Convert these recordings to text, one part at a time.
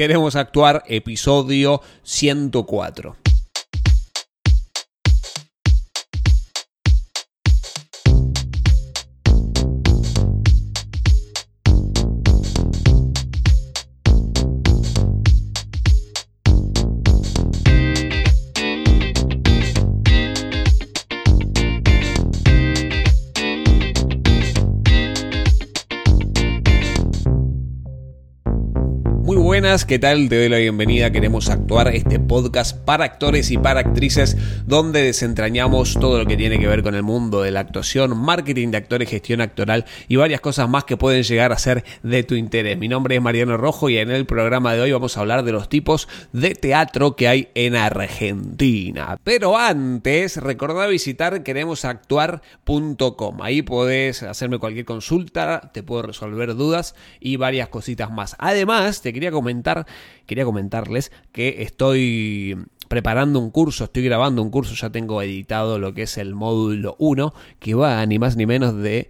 Queremos actuar, episodio 104. ¿Qué tal? Te doy la bienvenida. Queremos actuar este podcast para actores y para actrices donde desentrañamos todo lo que tiene que ver con el mundo de la actuación, marketing de actores, gestión actoral y varias cosas más que pueden llegar a ser de tu interés. Mi nombre es Mariano Rojo y en el programa de hoy vamos a hablar de los tipos de teatro que hay en Argentina. Pero antes, recordá visitar queremosactuar.com. Ahí podés hacerme cualquier consulta, te puedo resolver dudas y varias cositas más. Además, te quería comentar quería comentarles que estoy preparando un curso, estoy grabando un curso, ya tengo editado lo que es el módulo 1, que va ni más ni menos de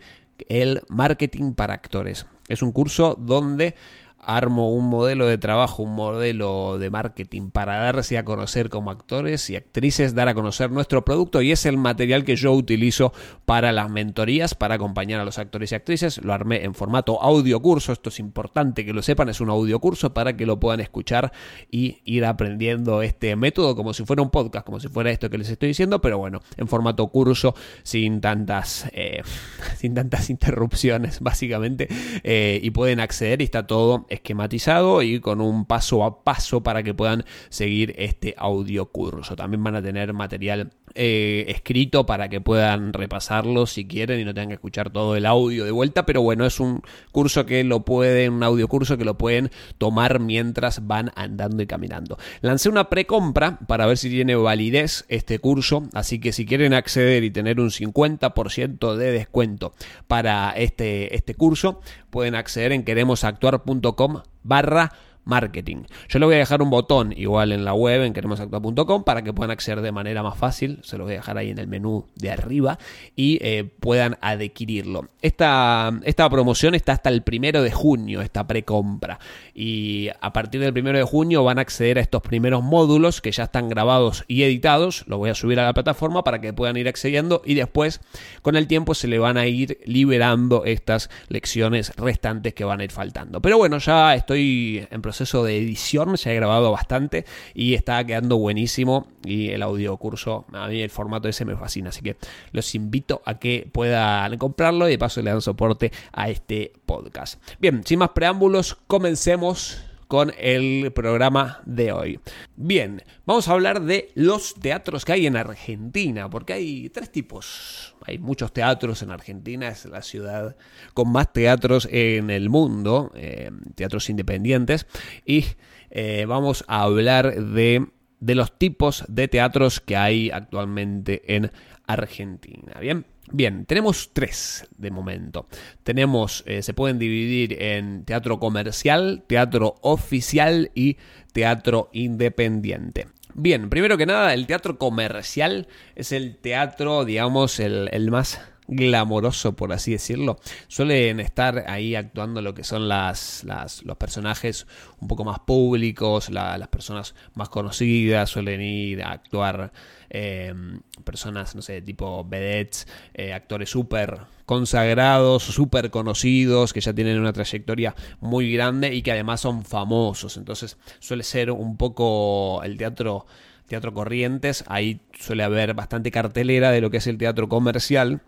el marketing para actores. Es un curso donde armo un modelo de trabajo, un modelo de marketing para darse a conocer como actores y actrices, dar a conocer nuestro producto y es el material que yo utilizo para las mentorías, para acompañar a los actores y actrices. Lo armé en formato audio curso, esto es importante que lo sepan, es un audio curso para que lo puedan escuchar y ir aprendiendo este método como si fuera un podcast, como si fuera esto que les estoy diciendo, pero bueno, en formato curso, sin tantas, eh, sin tantas interrupciones básicamente, eh, y pueden acceder y está todo esquematizado y con un paso a paso para que puedan seguir este audio curso. También van a tener material eh, escrito para que puedan repasarlo si quieren y no tengan que escuchar todo el audio de vuelta, pero bueno, es un curso que lo pueden, un audio curso que lo pueden tomar mientras van andando y caminando. Lancé una precompra para ver si tiene validez este curso, así que si quieren acceder y tener un 50% de descuento para este, este curso, pueden acceder en queremosactuar.com barra marketing. Yo le voy a dejar un botón igual en la web en queremosactuar.com para que puedan acceder de manera más fácil. Se lo voy a dejar ahí en el menú de arriba y eh, puedan adquirirlo. Esta, esta promoción está hasta el primero de junio, esta precompra. Y a partir del primero de junio van a acceder a estos primeros módulos que ya están grabados y editados. Lo voy a subir a la plataforma para que puedan ir accediendo y después con el tiempo se le van a ir liberando estas lecciones restantes que van a ir faltando. Pero bueno, ya estoy en proceso de edición, se ha grabado bastante y está quedando buenísimo y el audio curso, a mí el formato ese me fascina, así que los invito a que puedan comprarlo y de paso le dan soporte a este podcast. Bien, sin más preámbulos, comencemos con el programa de hoy. Bien, vamos a hablar de los teatros que hay en Argentina, porque hay tres tipos. Hay muchos teatros en Argentina, es la ciudad con más teatros en el mundo, eh, teatros independientes, y eh, vamos a hablar de, de los tipos de teatros que hay actualmente en Argentina. Bien. Bien, tenemos tres de momento. Tenemos, eh, se pueden dividir en teatro comercial, teatro oficial y teatro independiente. Bien, primero que nada, el teatro comercial es el teatro, digamos, el, más glamoroso, por así decirlo. Suelen estar ahí actuando lo que son las, los personajes un poco más públicos, las personas más conocidas, suelen ir a actuar Em, personas, no sé, tipo vedettes, eh, actores súper consagrados, súper conocidos, que ya tienen una trayectoria muy grande y que además son famosos. Entonces suele ser un poco el teatro, teatro Corrientes, ahí suele haber bastante cartelera de lo que es el teatro comercial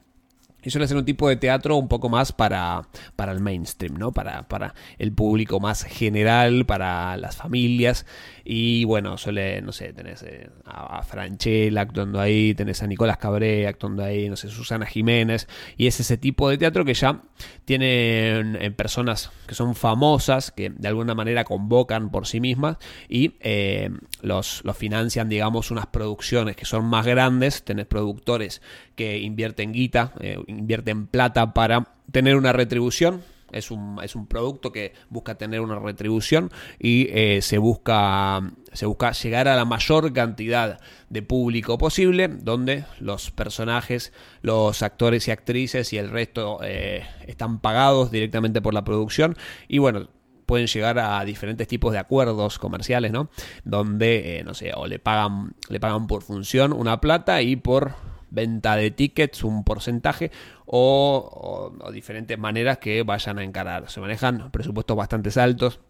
y suele ser un tipo de teatro un poco más para, para el mainstream, ¿no? Para, para el público más general, para las familias. Y bueno, suele, no sé, tenés eh, a, Franchella actuando ahí, tenés a Nicolás Cabré actuando ahí, no sé, Susana Jiménez. Y es ese tipo de teatro que ya tienen eh, personas que son famosas, que de alguna manera convocan por sí mismas y eh, los, los financian, digamos, unas producciones que son más grandes. Tenés productores que invierten guita, invierten plata para tener una retribución. Es un, es un producto que busca tener una retribución y eh, se, busca, se busca llegar a la mayor cantidad de público posible, donde los personajes, los actores y actrices y el resto eh, están pagados directamente por la producción. Y bueno, pueden llegar a diferentes tipos de acuerdos comerciales, ¿no? Donde, eh, no sé, o le pagan, le pagan por función una plata y por venta de tickets un porcentaje o, diferentes maneras que vayan a encarar. Se manejan presupuestos bastante altos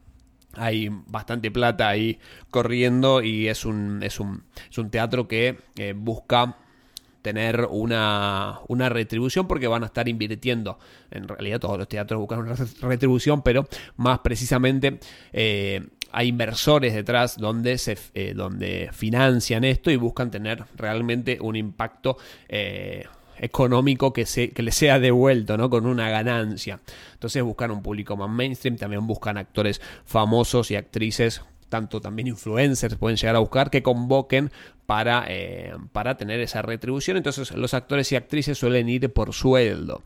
hay bastante plata ahí corriendo y es un, es un, es un teatro que eh, busca tener una, una, retribución porque van a estar invirtiendo. En realidad todos los teatros buscan una retribución, pero más precisamente eh, hay inversores detrás donde, se, eh, donde financian esto y buscan tener realmente un impacto económico que, se, que le sea devuelto, ¿no? Con una ganancia. Entonces buscan un público más mainstream, también buscan actores famosos y actrices tanto también influencers pueden llegar a buscar que convoquen para, eh, para tener esa retribución. Entonces los actores y actrices suelen ir por sueldo.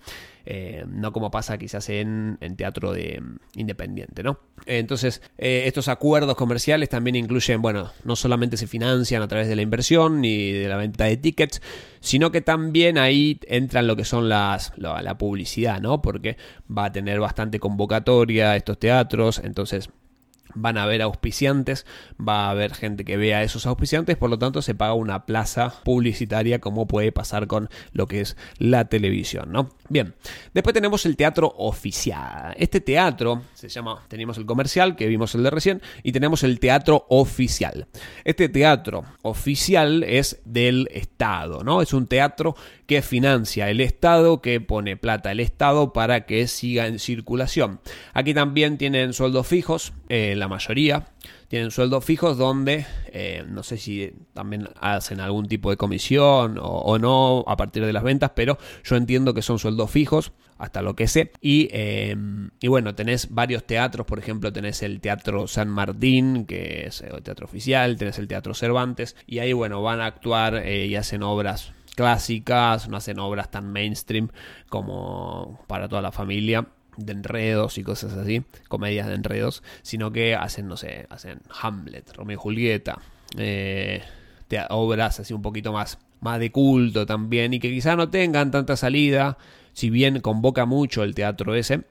Eh, no como pasa quizás en, teatro de mm, independiente, ¿no? Entonces, eh, estos acuerdos comerciales también incluyen, bueno, no solamente se financian a través de la inversión ni de la venta de tickets, sino que también ahí entran lo que son las, la publicidad, ¿no? Porque va a tener bastante convocatoria estos teatros, entonces van a haber auspiciantes, va a haber gente que vea esos auspiciantes, por lo tanto se paga una plaza publicitaria como puede pasar con lo que es la televisión, ¿no? Bien, después tenemos el teatro oficial. Este teatro se llama, tenemos el comercial que vimos el de recién y tenemos el teatro oficial. Este teatro oficial es del Estado, ¿no? Es un teatro que financia el Estado, que pone plata el Estado para que siga en circulación. Aquí también tienen sueldos fijos, eh, la mayoría tienen sueldos fijos donde eh, no sé si también hacen algún tipo de comisión o, no a partir de las ventas, pero yo entiendo que son sueldos fijos hasta lo que sé. Y, em, y, bueno, tenés varios teatros, por ejemplo, tenés el Teatro San Martín, que es el teatro oficial, tenés el Teatro Cervantes, y ahí, bueno, van a actuar eh, y hacen obras clásicas, no hacen obras tan mainstream como para toda la familia de enredos y cosas así, comedias de enredos, sino que hacen, no sé, hacen Hamlet, Romeo y Julieta, eh, obras así un poquito más, más de culto también y que quizá no tengan tanta salida, si bien convoca mucho el teatro ese,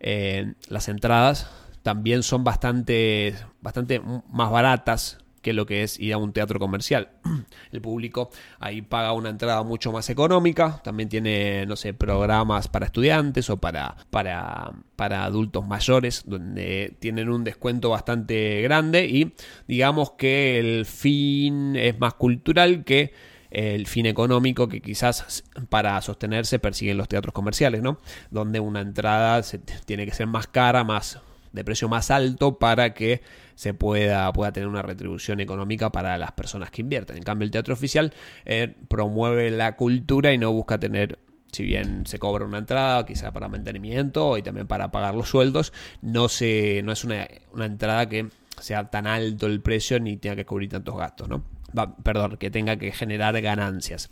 eh, las entradas también son bastante, bastante más baratas que lo que es ir a un teatro comercial. El público ahí paga una entrada mucho más económica, también tiene, no sé, programas para estudiantes o para, para, para adultos mayores, donde tienen un descuento bastante grande y digamos que el fin es más cultural que el fin económico que quizás para sostenerse persiguen los teatros comerciales, ¿no? Donde una entrada tiene que ser más cara, más de precio más alto para que se pueda, pueda tener una retribución económica para las personas que invierten. En cambio, el teatro oficial eh, promueve la cultura y no busca tener si bien se cobra una entrada, quizá para mantenimiento y también para pagar los sueldos, no, se, no es una, entrada que sea tan alto el precio ni tenga que cubrir tantos gastos, ¿no? perdón, que tenga que generar ganancias.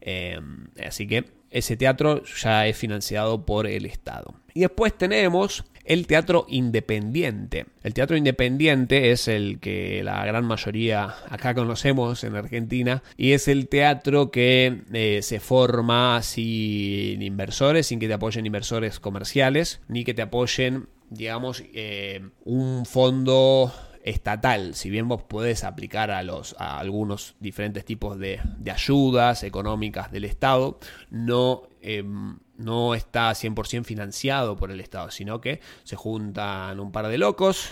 Eh, así que ese teatro ya es financiado por el Estado. Y después tenemos el teatro independiente. El teatro independiente es el que la gran mayoría acá conocemos en Argentina y es el teatro que eh, se forma sin inversores, sin que te apoyen inversores comerciales, ni que te apoyen, digamos, eh, un fondo estatal, si bien vos podés aplicar a, los, a algunos diferentes tipos de, ayudas económicas del Estado, no em, no está 100% financiado por el Estado, sino que se juntan un par de locos,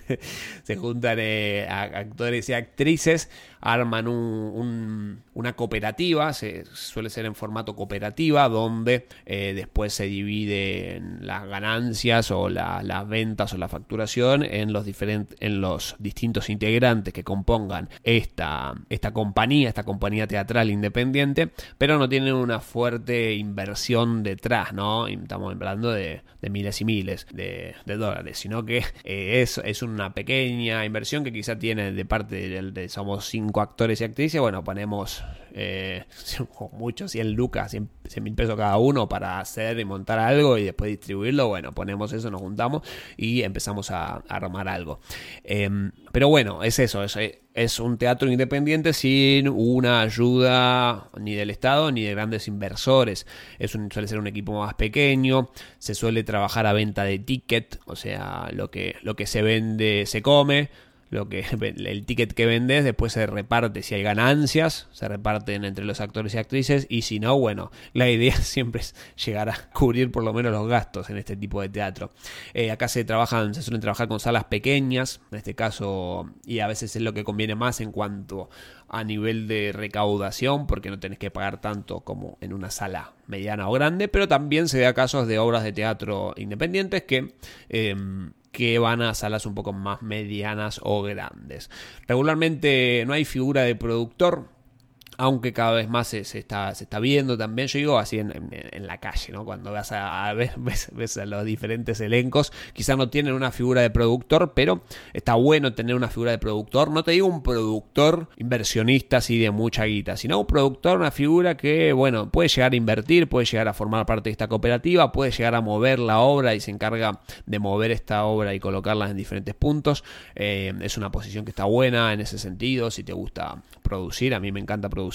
se juntan eh, actores y actrices, arman una cooperativa, se, suele ser en formato cooperativa, donde eh, después se dividen las ganancias o las ventas o la facturación en los, diferentes, en los distintos integrantes que compongan esta, esta compañía, esta compañía teatral independiente, pero no tienen una fuerte inversión detrás, ¿no? estamos hablando de, miles y miles de, dólares, sino que eh, es, es, una pequeña inversión que quizá tiene de parte de, somos cinco actores y actrices, bueno, ponemos eh, muchos 100 lucas, 100 mil pesos cada uno para hacer y montar algo y después distribuirlo, bueno, ponemos eso, nos juntamos y empezamos a, armar algo. Em, pero bueno, es eso, es, es un teatro independiente sin una ayuda ni del Estado ni de grandes inversores. Es un, suele ser un equipo más pequeño, se suele trabajar a venta de ticket, o sea, lo que, lo que se vende se come lo que el ticket que vendes después se reparte si hay ganancias se reparten entre los actores y actrices y si no bueno la idea siempre es llegar a cubrir por lo menos los gastos en este tipo de teatro. Eh, acá se trabajan se suelen trabajar con salas pequeñas en este caso y a veces es lo que conviene más en cuanto a nivel de recaudación porque no tenés que pagar tanto como en una sala mediana o grande pero también se da casos de obras de teatro independientes que em, que van a salas un poco más medianas o grandes. Regularmente no hay figura de productor, aunque cada vez más se, está, viendo también, yo digo así en, la calle, ¿no? Cuando vas a, ver, ves, los diferentes elencos, quizás no tienen una figura de productor, pero está bueno tener una figura de productor, no te digo un productor inversionista así de mucha guita, sino un productor, una figura que, bueno, puede llegar a invertir, puede llegar a formar parte de esta cooperativa, puede llegar a mover la obra y se encarga de mover esta obra y colocarla en diferentes puntos, eh, es una posición que está buena en ese sentido, si te gusta producir, a mí me encanta producir,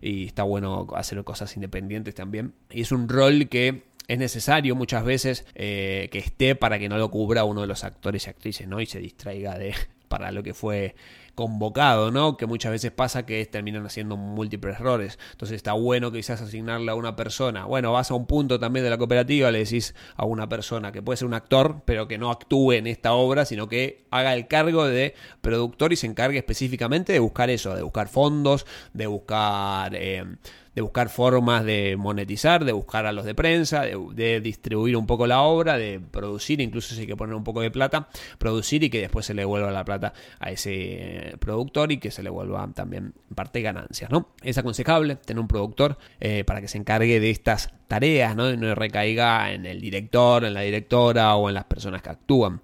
y está bueno hacer cosas independientes también. Y es un rol que es necesario muchas veces eh, que esté para que no lo cubra uno de los actores y actrices, ¿no? Y se distraiga de para lo que fue convocado, ¿no? Que muchas veces pasa que terminan haciendo múltiples errores. Entonces está bueno quizás asignarle a una persona. Bueno, vas a un punto también de la cooperativa, le decís a una persona que puede ser un actor, pero que no actúe en esta obra, sino que haga el cargo de productor y se encargue específicamente de buscar eso, de buscar fondos, de buscar... Eh, de buscar formas de monetizar, de buscar a los de prensa, de, distribuir un poco la obra, de producir, incluso si hay que poner un poco de plata, producir y que después se le vuelva la plata a ese productor y que se le vuelva también parte ganancias, ¿no? Es aconsejable tener un productor eh, para que se encargue de estas tareas, ¿no? Y no recaiga en el director, en la directora o en las personas que actúan.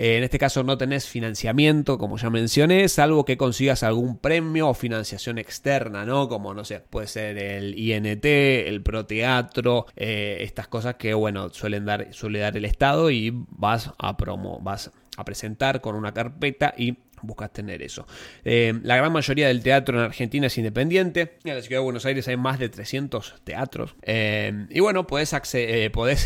Eh, en este caso no tenés financiamiento, como ya mencioné, salvo que consigas algún premio o financiación externa, ¿no? Como, no sé, puede ser el INT, el Proteatro, eh, estas cosas que, bueno, suelen dar, suele dar el Estado y vas a promo, vas a presentar con una carpeta y buscas tener eso. Eh, la gran mayoría del teatro en Argentina es independiente. En la ciudad de Buenos Aires hay más de 300 teatros. Eh, y bueno, acceder, eh,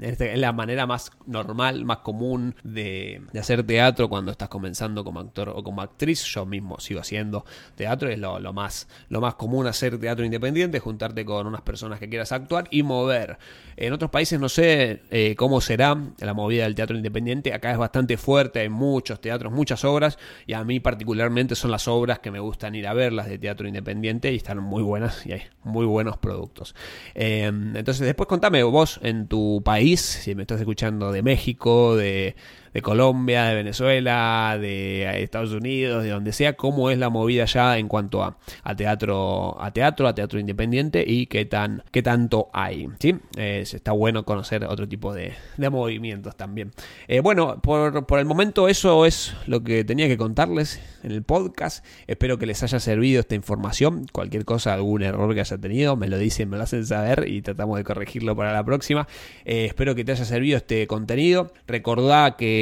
es la manera más normal, más común de, hacer teatro cuando estás comenzando como actor o como actriz. Yo mismo sigo haciendo teatro, es lo, más, lo más común hacer teatro independiente, juntarte con unas personas que quieras actuar y mover. En otros países no sé cómo será la movida del teatro independiente. Acá es bastante fuerte, hay muchos teatros, muchas obras y a mí particularmente son las obras que me gustan ir a ver, las de teatro independiente y están muy buenas y hay muy buenos productos. Em, entonces después contame vos en tu país, si me estás escuchando de México, de de Colombia, de Venezuela, de Estados Unidos, de donde sea, cómo es la movida ya en cuanto a, teatro, a teatro, a teatro independiente y qué tan, qué tanto hay. ¿sí? está bueno conocer otro tipo de, movimientos también. Eh, bueno, por, por el momento eso es lo que tenía que contarles en el podcast. Espero que les haya servido esta información. Cualquier cosa, algún error que haya tenido, me lo dicen, me lo hacen saber y tratamos de corregirlo para la próxima. Eh, espero que te haya servido este contenido. Recordá que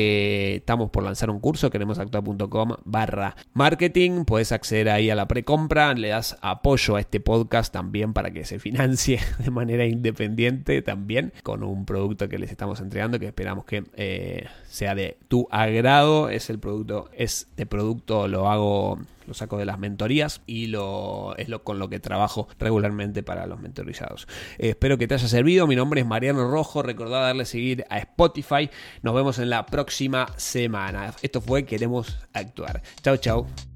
estamos por lanzar un curso, queremosactuar.com barra marketing. Puedes acceder ahí a la precompra, le das apoyo a este podcast también para que se financie de manera independiente también con un producto que les estamos entregando que esperamos que eh, sea de tu agrado. Es el producto, este producto lo hago lo saco de las mentorías y lo, es lo con lo que trabajo regularmente para los mentorizados. Espero que te haya servido. Mi nombre es Mariano Rojo. Recordá darle seguir a Spotify. Nos vemos en la próxima semana. Esto fue Queremos Actuar. Chao, chao.